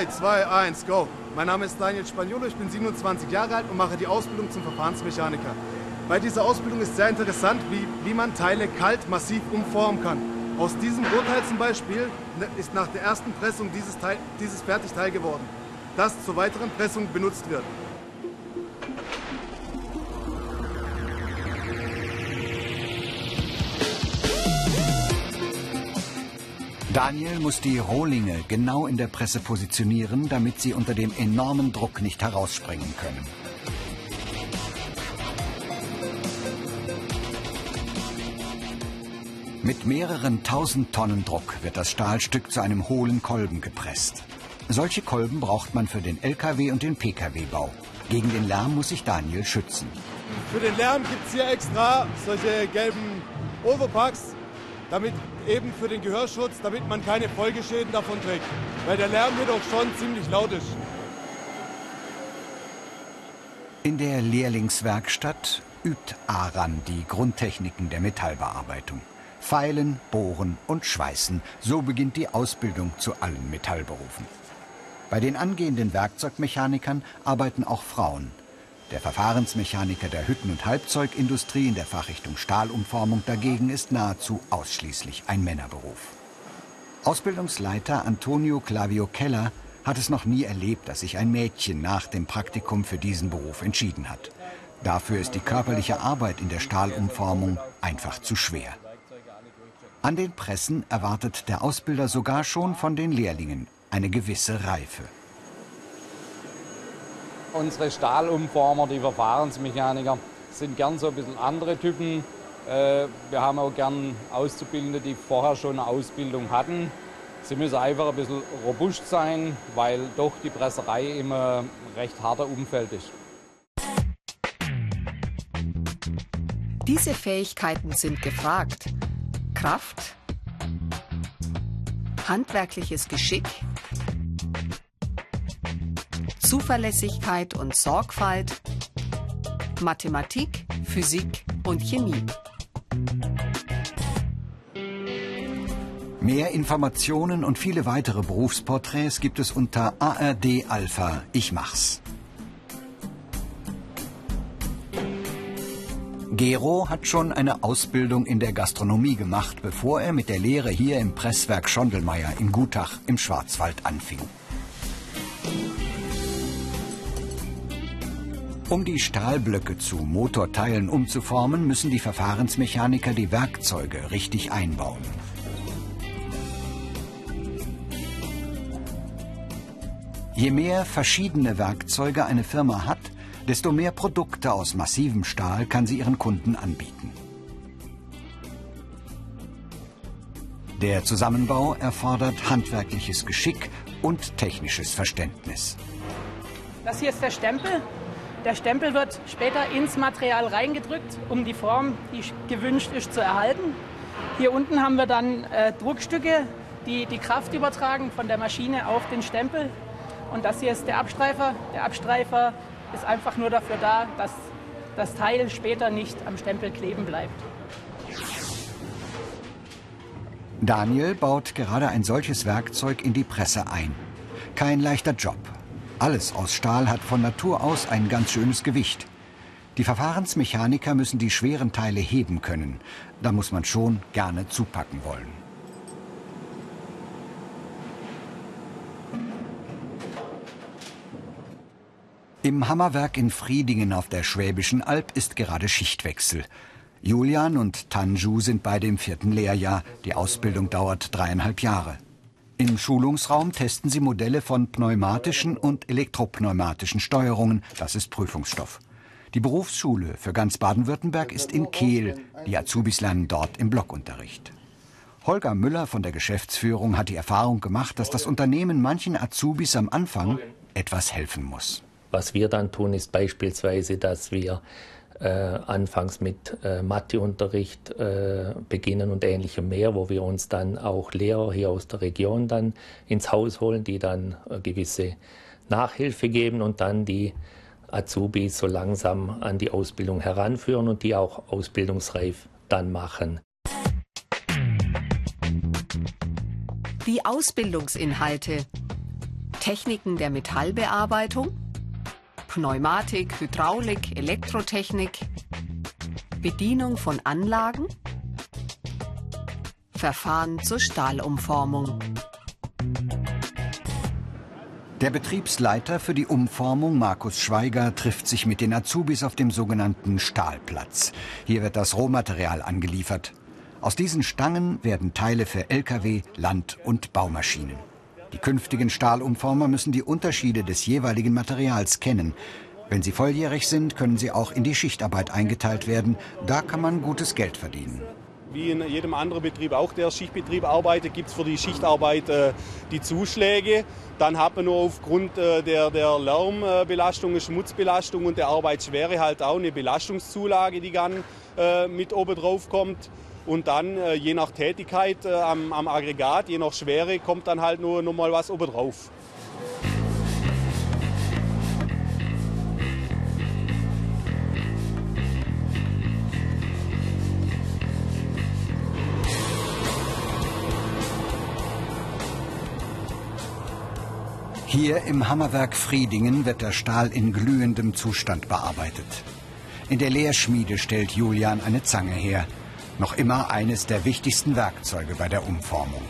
3, 2, 1, go. Mein Name ist Daniel Spagnolo, ich bin 27 Jahre alt und mache die Ausbildung zum Verfahrensmechaniker. Bei dieser Ausbildung ist sehr interessant, wie, wie man Teile kalt massiv umformen kann. Aus diesem Rohteil zum Beispiel ne, ist nach der ersten Pressung dieses, Teil, dieses Fertigteil geworden, das zur weiteren Pressung benutzt wird. Daniel muss die Rohlinge genau in der Presse positionieren, damit sie unter dem enormen Druck nicht herausspringen können. Mit mehreren tausend Tonnen Druck wird das Stahlstück zu einem hohlen Kolben gepresst. Solche Kolben braucht man für den Lkw und den Pkw-Bau. Gegen den Lärm muss sich Daniel schützen. Für den Lärm gibt es hier extra solche gelben Overpacks, damit eben für den Gehörschutz, damit man keine Folgeschäden davon trägt. Weil der Lärm hier doch schon ziemlich laut ist. In der Lehrlingswerkstatt übt Aran die Grundtechniken der Metallbearbeitung. Feilen, bohren und schweißen, so beginnt die Ausbildung zu allen Metallberufen. Bei den angehenden Werkzeugmechanikern arbeiten auch Frauen. Der Verfahrensmechaniker der Hütten- und Halbzeugindustrie in der Fachrichtung Stahlumformung dagegen ist nahezu ausschließlich ein Männerberuf. Ausbildungsleiter Antonio Clavio Keller hat es noch nie erlebt, dass sich ein Mädchen nach dem Praktikum für diesen Beruf entschieden hat. Dafür ist die körperliche Arbeit in der Stahlumformung einfach zu schwer. An den Pressen erwartet der Ausbilder sogar schon von den Lehrlingen eine gewisse Reife. Unsere Stahlumformer, die Verfahrensmechaniker, sind gern so ein bisschen andere Typen. Äh, wir haben auch gern Auszubildende, die vorher schon eine Ausbildung hatten. Sie müssen einfach ein bisschen robust sein, weil doch die Presserei immer recht harter Umfeld ist. Diese Fähigkeiten sind gefragt. Kraft, handwerkliches Geschick, Zuverlässigkeit und Sorgfalt, Mathematik, Physik und Chemie. Mehr Informationen und viele weitere Berufsporträts gibt es unter ARD Alpha Ich mach's. Gero hat schon eine Ausbildung in der Gastronomie gemacht, bevor er mit der Lehre hier im Presswerk Schondelmeier in Gutach im Schwarzwald anfing. Um die Stahlblöcke zu Motorteilen umzuformen, müssen die Verfahrensmechaniker die Werkzeuge richtig einbauen. Je mehr verschiedene Werkzeuge eine Firma hat, desto mehr Produkte aus massivem Stahl kann sie ihren Kunden anbieten. Der Zusammenbau erfordert handwerkliches Geschick und technisches Verständnis. Das hier ist der Stempel. Der Stempel wird später ins Material reingedrückt, um die Form, die gewünscht ist, zu erhalten. Hier unten haben wir dann äh, Druckstücke, die die Kraft übertragen von der Maschine auf den Stempel. Und das hier ist der Abstreifer. Der Abstreifer ist einfach nur dafür da, dass das Teil später nicht am Stempel kleben bleibt. Daniel baut gerade ein solches Werkzeug in die Presse ein. Kein leichter Job. Alles aus Stahl hat von Natur aus ein ganz schönes Gewicht. Die Verfahrensmechaniker müssen die schweren Teile heben können. Da muss man schon gerne zupacken wollen. Im Hammerwerk in Friedingen auf der Schwäbischen Alb ist gerade Schichtwechsel. Julian und Tanju sind beide im vierten Lehrjahr. Die Ausbildung dauert dreieinhalb Jahre. Im Schulungsraum testen sie Modelle von pneumatischen und elektropneumatischen Steuerungen. Das ist Prüfungsstoff. Die Berufsschule für ganz Baden-Württemberg ist in Kehl. Die Azubis lernen dort im Blockunterricht. Holger Müller von der Geschäftsführung hat die Erfahrung gemacht, dass das Unternehmen manchen Azubis am Anfang etwas helfen muss. Was wir dann tun, ist beispielsweise, dass wir äh, anfangs mit äh, Matheunterricht äh, beginnen und ähnlichem mehr, wo wir uns dann auch Lehrer hier aus der Region dann ins Haus holen, die dann äh, gewisse Nachhilfe geben und dann die Azubis so langsam an die Ausbildung heranführen und die auch ausbildungsreif dann machen. Die Ausbildungsinhalte. Techniken der Metallbearbeitung, Pneumatik, Hydraulik, Elektrotechnik, Bedienung von Anlagen, Verfahren zur Stahlumformung. Der Betriebsleiter für die Umformung, Markus Schweiger, trifft sich mit den Azubis auf dem sogenannten Stahlplatz. Hier wird das Rohmaterial angeliefert. Aus diesen Stangen werden Teile für Lkw, Land- und Baumaschinen. Die künftigen Stahlumformer müssen die Unterschiede des jeweiligen Materials kennen. Wenn sie volljährig sind, können sie auch in die Schichtarbeit eingeteilt werden. Da kann man gutes Geld verdienen. Wie in jedem anderen Betrieb auch der Schichtbetrieb arbeitet, gibt es für die Schichtarbeit äh, die Zuschläge. Dann hat man nur aufgrund äh, der, der Lärmbelastung, Schmutzbelastung und der Arbeitsschwere halt auch eine Belastungszulage, die dann äh, mit oben drauf kommt. Und dann äh, je nach Tätigkeit äh, am, am, Aggregat, je nach Schwere, kommt dann halt nur noch mal was oben drauf. Hier im Hammerwerk Friedingen wird der Stahl in glühendem Zustand bearbeitet. In der Lehrschmiede stellt Julian eine Zange her noch immer eines der wichtigsten Werkzeuge bei der Umformung.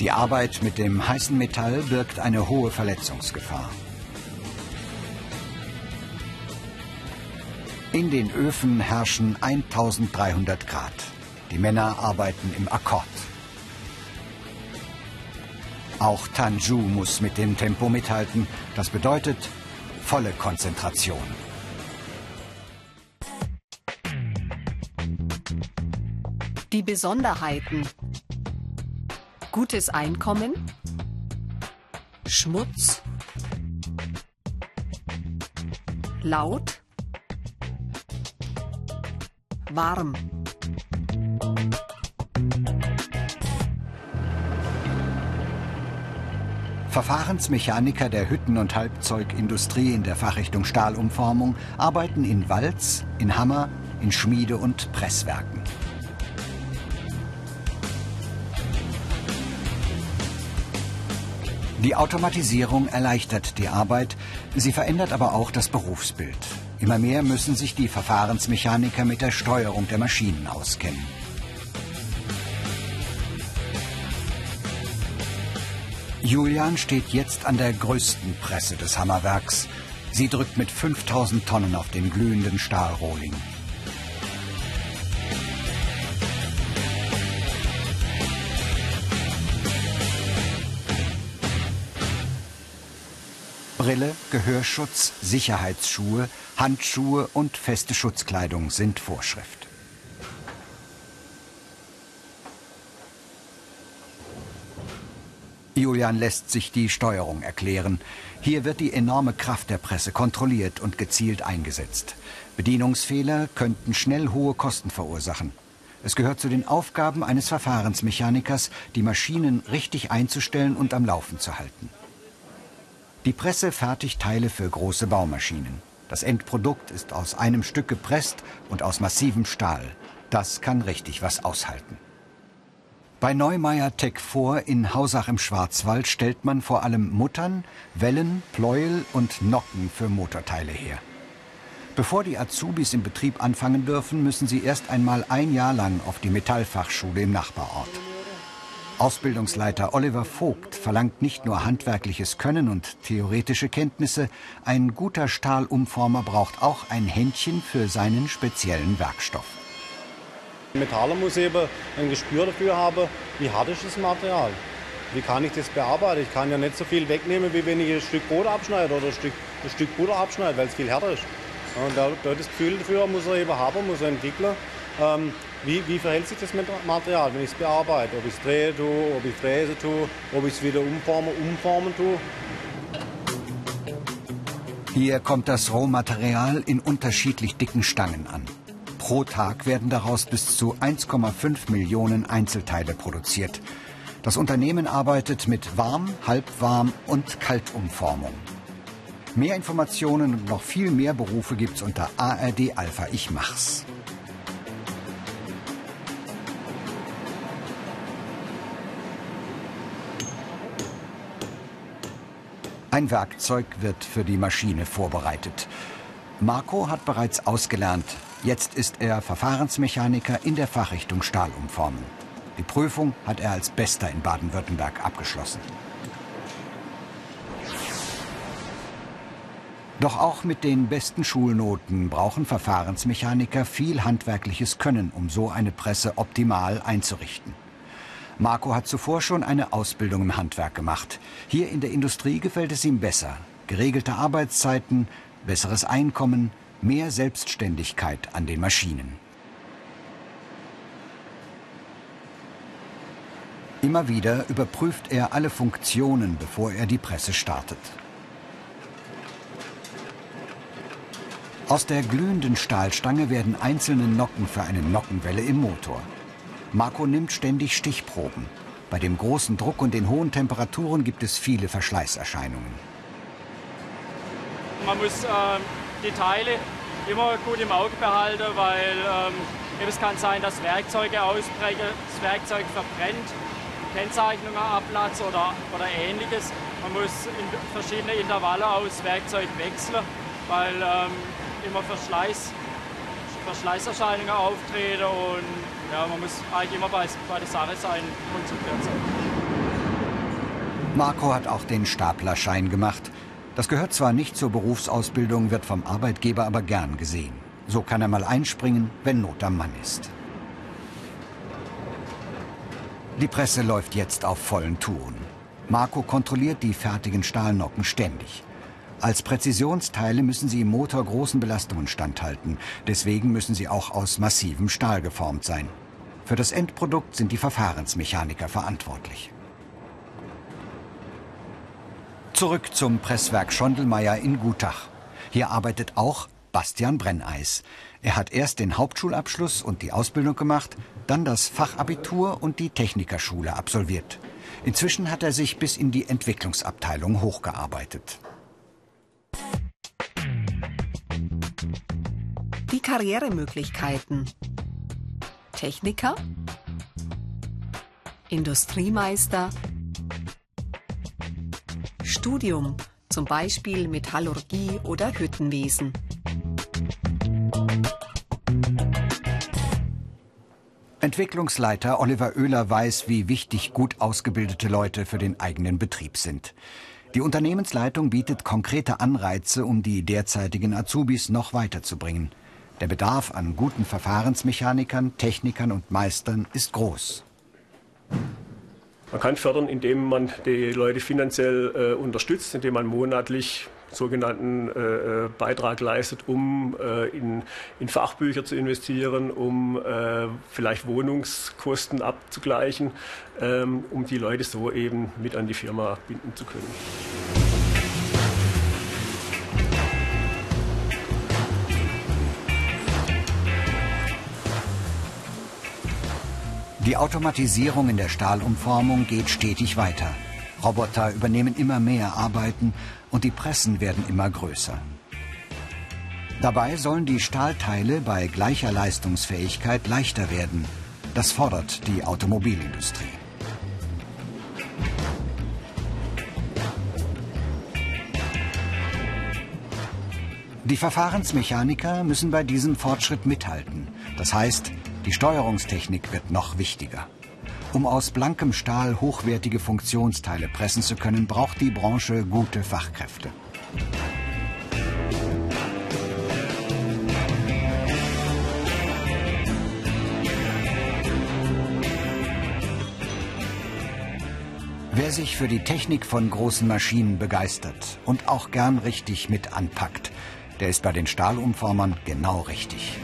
Die Arbeit mit dem heißen Metall birgt eine hohe Verletzungsgefahr. In den Öfen herrschen 1300 Grad. Die Männer arbeiten im Akkord. Auch Tanju muss mit dem Tempo mithalten. Das bedeutet, volle Konzentration. Die Besonderheiten. Gutes Einkommen. Schmutz. Laut. Warm. Verfahrensmechaniker der Hütten- und Halbzeugindustrie in der Fachrichtung Stahlumformung arbeiten in Walz, in Hammer, in Schmiede- und Presswerken. Die Automatisierung erleichtert die Arbeit, sie verändert aber auch das Berufsbild. Immer mehr müssen sich die Verfahrensmechaniker mit der Steuerung der Maschinen auskennen. Julian steht jetzt an der größten Presse des Hammerwerks. Sie drückt mit 5000 Tonnen auf den glühenden Stahlrohling. Brille, Gehörschutz, Sicherheitsschuhe, Handschuhe und feste Schutzkleidung sind Vorschrift. Julian lässt sich die Steuerung erklären. Hier wird die enorme Kraft der Presse kontrolliert und gezielt eingesetzt. Bedienungsfehler könnten schnell hohe Kosten verursachen. Es gehört zu den Aufgaben eines Verfahrensmechanikers, die Maschinen richtig einzustellen und am Laufen zu halten. Die Presse fertigt Teile für große Baumaschinen. Das Endprodukt ist aus einem Stück gepresst und aus massivem Stahl. Das kann richtig was aushalten. Bei Neumeier Tech vor in Hausach im Schwarzwald stellt man vor allem Muttern, Wellen, Pleuel und Nocken für Motorteile her. Bevor die Azubis im Betrieb anfangen dürfen, müssen sie erst einmal ein Jahr lang auf die Metallfachschule im Nachbarort. Ausbildungsleiter Oliver Vogt verlangt nicht nur handwerkliches Können und theoretische Kenntnisse, ein guter Stahlumformer braucht auch ein Händchen für seinen speziellen Werkstoff. Metaller muss eben ein Gespür dafür haben, wie hart ist das Material. Wie kann ich das bearbeiten? Ich kann ja nicht so viel wegnehmen, wie wenn ich ein Stück Brot abschneide oder ein Stück, ein Stück Butter abschneide, weil es viel härter ist. Und da, da das Gefühl dafür muss er eben haben, muss er entwickeln. Ähm, wie, wie, verhält sich das Material, wenn ich es bearbeite? Ob ich es drehe tue, ob ich fräse tue, ob ich es wieder umforme, umformen tue. Hier kommt das Rohmaterial in unterschiedlich dicken Stangen an. Pro Tag werden daraus bis zu 1,5 Millionen Einzelteile produziert. Das Unternehmen arbeitet mit Warm-, Halbwarm- und Kaltumformung. Mehr Informationen und noch viel mehr Berufe gibt's unter ARD Alpha Ich Mach's. Ein Werkzeug wird für die Maschine vorbereitet. Marco hat bereits ausgelernt, Jetzt ist er Verfahrensmechaniker in der Fachrichtung Stahlumformen. Die Prüfung hat er als Bester in Baden-Württemberg abgeschlossen. Doch auch mit den besten Schulnoten brauchen Verfahrensmechaniker viel handwerkliches Können, um so eine Presse optimal einzurichten. Marco hat zuvor schon eine Ausbildung im Handwerk gemacht. Hier in der Industrie gefällt es ihm besser. Geregelte Arbeitszeiten, besseres Einkommen, mehr Selbstständigkeit an den Maschinen. Immer wieder überprüft er alle Funktionen, bevor er die Presse startet. Aus der glühenden Stahlstange werden einzelne Nocken für eine Nockenwelle im Motor. Marco nimmt ständig Stichproben. Bei dem großen Druck und den hohen Temperaturen gibt es viele Verschleißerscheinungen. Man muss äh, die Teile immer gut im Auge behalten, weil ähm, es kann sein, dass Werkzeuge ausbrechen, das Werkzeug verbrennt, Kennzeichnungen abplatzen oder, oder ähnliches. Man muss in verschiedene Intervalle aus Werkzeug wechseln, weil ähm, immer Verschleiß, Verschleißerscheinungen auftreten und ja, man muss eigentlich immer bei, bei der Sache sein, konzentriert sein. Marco hat auch den Staplerschein gemacht. Das gehört zwar nicht zur Berufsausbildung, wird vom Arbeitgeber aber gern gesehen. So kann er mal einspringen, wenn Not am Mann ist. Die Presse läuft jetzt auf vollen Touren. Marco kontrolliert die fertigen Stahlnocken ständig. Als Präzisionsteile müssen sie im Motor großen Belastungen standhalten. Deswegen müssen sie auch aus massivem Stahl geformt sein. Für das Endprodukt sind die Verfahrensmechaniker verantwortlich. Zurück zum Presswerk Schondelmeier in Gutach. Hier arbeitet auch Bastian Brenneis. Er hat erst den Hauptschulabschluss und die Ausbildung gemacht, dann das Fachabitur und die Technikerschule absolviert. Inzwischen hat er sich bis in die Entwicklungsabteilung hochgearbeitet. Die Karrieremöglichkeiten. Techniker, Industriemeister, Studium, zum Beispiel Metallurgie oder Hüttenwesen. Entwicklungsleiter Oliver Oehler weiß, wie wichtig gut ausgebildete Leute für den eigenen Betrieb sind. Die Unternehmensleitung bietet konkrete Anreize, um die derzeitigen Azubis noch weiterzubringen. Der Bedarf an guten Verfahrensmechanikern, Technikern und Meistern ist groß. Man kann fördern, indem man die Leute finanziell äh, unterstützt, indem man monatlich sogenannten äh, äh, Beitrag leistet, um äh, in, in, Fachbücher zu investieren, um äh, vielleicht Wohnungskosten abzugleichen, ähm, um die Leute so eben mit an die Firma binden zu können. Die Automatisierung in der Stahlumformung geht stetig weiter. Roboter übernehmen immer mehr Arbeiten und die Pressen werden immer größer. Dabei sollen die Stahlteile bei gleicher Leistungsfähigkeit leichter werden. Das fordert die Automobilindustrie. Die Verfahrensmechaniker müssen bei diesem Fortschritt mithalten. Das heißt, die Steuerungstechnik wird noch wichtiger. Um aus blankem Stahl hochwertige Funktionsteile pressen zu können, braucht die Branche gute Fachkräfte. Wer sich für die Technik von großen Maschinen begeistert und auch gern richtig mit anpackt, der ist bei den Stahlumformern genau richtig.